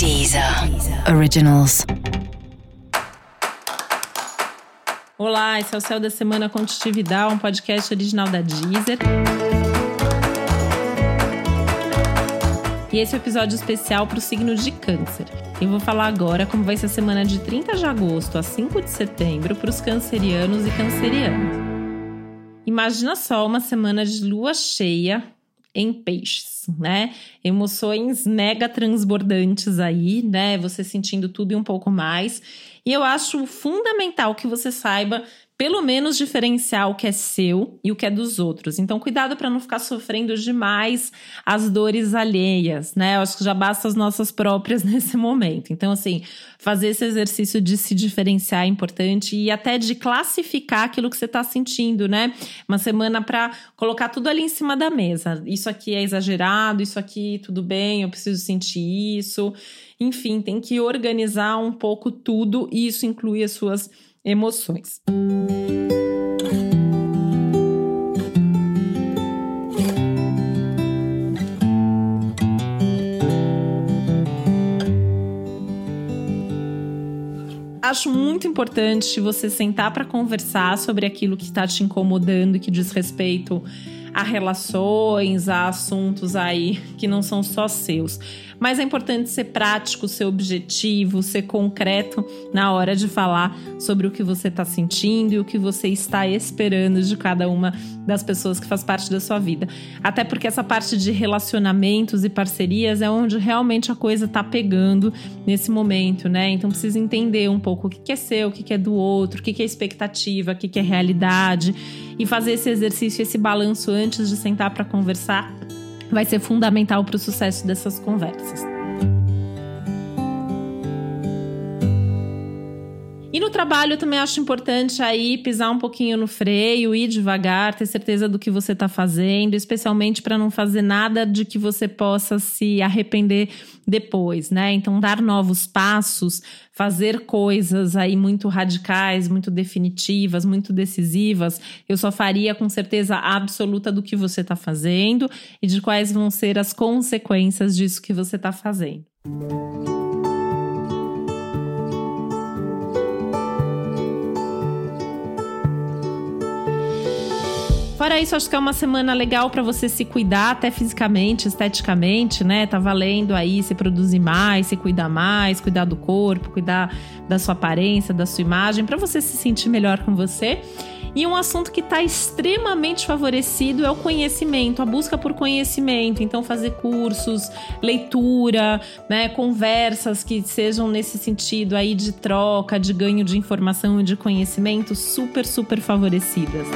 Deezer Originals. Olá, esse é o Céu da Semana Contitividade, um podcast original da Deezer. E esse é um episódio especial para o signo de Câncer. Eu vou falar agora como vai ser a semana de 30 de agosto a 5 de setembro para os cancerianos e cancerianas. Imagina só uma semana de lua cheia em peixes, né? Emoções mega transbordantes aí, né? Você sentindo tudo e um pouco mais. E eu acho fundamental que você saiba pelo menos diferenciar o que é seu e o que é dos outros. Então, cuidado para não ficar sofrendo demais as dores alheias, né? Eu acho que já basta as nossas próprias nesse momento. Então, assim, fazer esse exercício de se diferenciar é importante e até de classificar aquilo que você está sentindo, né? Uma semana para colocar tudo ali em cima da mesa. Isso aqui é exagerado, isso aqui tudo bem, eu preciso sentir isso. Enfim, tem que organizar um pouco tudo e isso inclui as suas emoções. acho muito importante você sentar para conversar sobre aquilo que está te incomodando e que diz respeito a relações, a assuntos aí que não são só seus. Mas é importante ser prático, ser objetivo, ser concreto na hora de falar sobre o que você está sentindo e o que você está esperando de cada uma das pessoas que faz parte da sua vida. Até porque essa parte de relacionamentos e parcerias é onde realmente a coisa está pegando nesse momento, né? Então precisa entender um pouco o que é seu, o que é do outro, o que é expectativa, o que é realidade e fazer esse exercício, esse balanço antes de sentar para conversar vai ser fundamental para o sucesso dessas conversas. E no trabalho eu também acho importante aí pisar um pouquinho no freio, ir devagar, ter certeza do que você está fazendo, especialmente para não fazer nada de que você possa se arrepender depois, né? Então dar novos passos, fazer coisas aí muito radicais, muito definitivas, muito decisivas, eu só faria com certeza absoluta do que você está fazendo e de quais vão ser as consequências disso que você está fazendo. Fora isso, acho que é uma semana legal para você se cuidar, até fisicamente, esteticamente, né? Tá valendo aí se produzir mais, se cuidar mais, cuidar do corpo, cuidar da sua aparência, da sua imagem, para você se sentir melhor com você. E um assunto que está extremamente favorecido é o conhecimento, a busca por conhecimento. Então, fazer cursos, leitura, né, conversas que sejam nesse sentido aí de troca, de ganho de informação e de conhecimento, super, super favorecidas.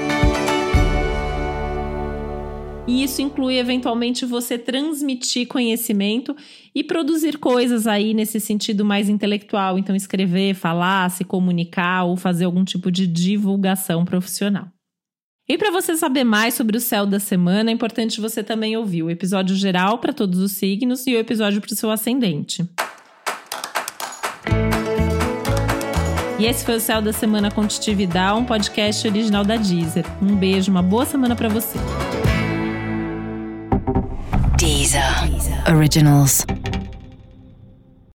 E isso inclui eventualmente você transmitir conhecimento e produzir coisas aí nesse sentido mais intelectual, então escrever, falar, se comunicar ou fazer algum tipo de divulgação profissional. E para você saber mais sobre o céu da semana, é importante você também ouvir o episódio geral para todos os signos e o episódio para o seu ascendente. E esse foi o Céu da Semana Contitividade, um podcast original da Deezer. Um beijo, uma boa semana para você. Deezer. Originals.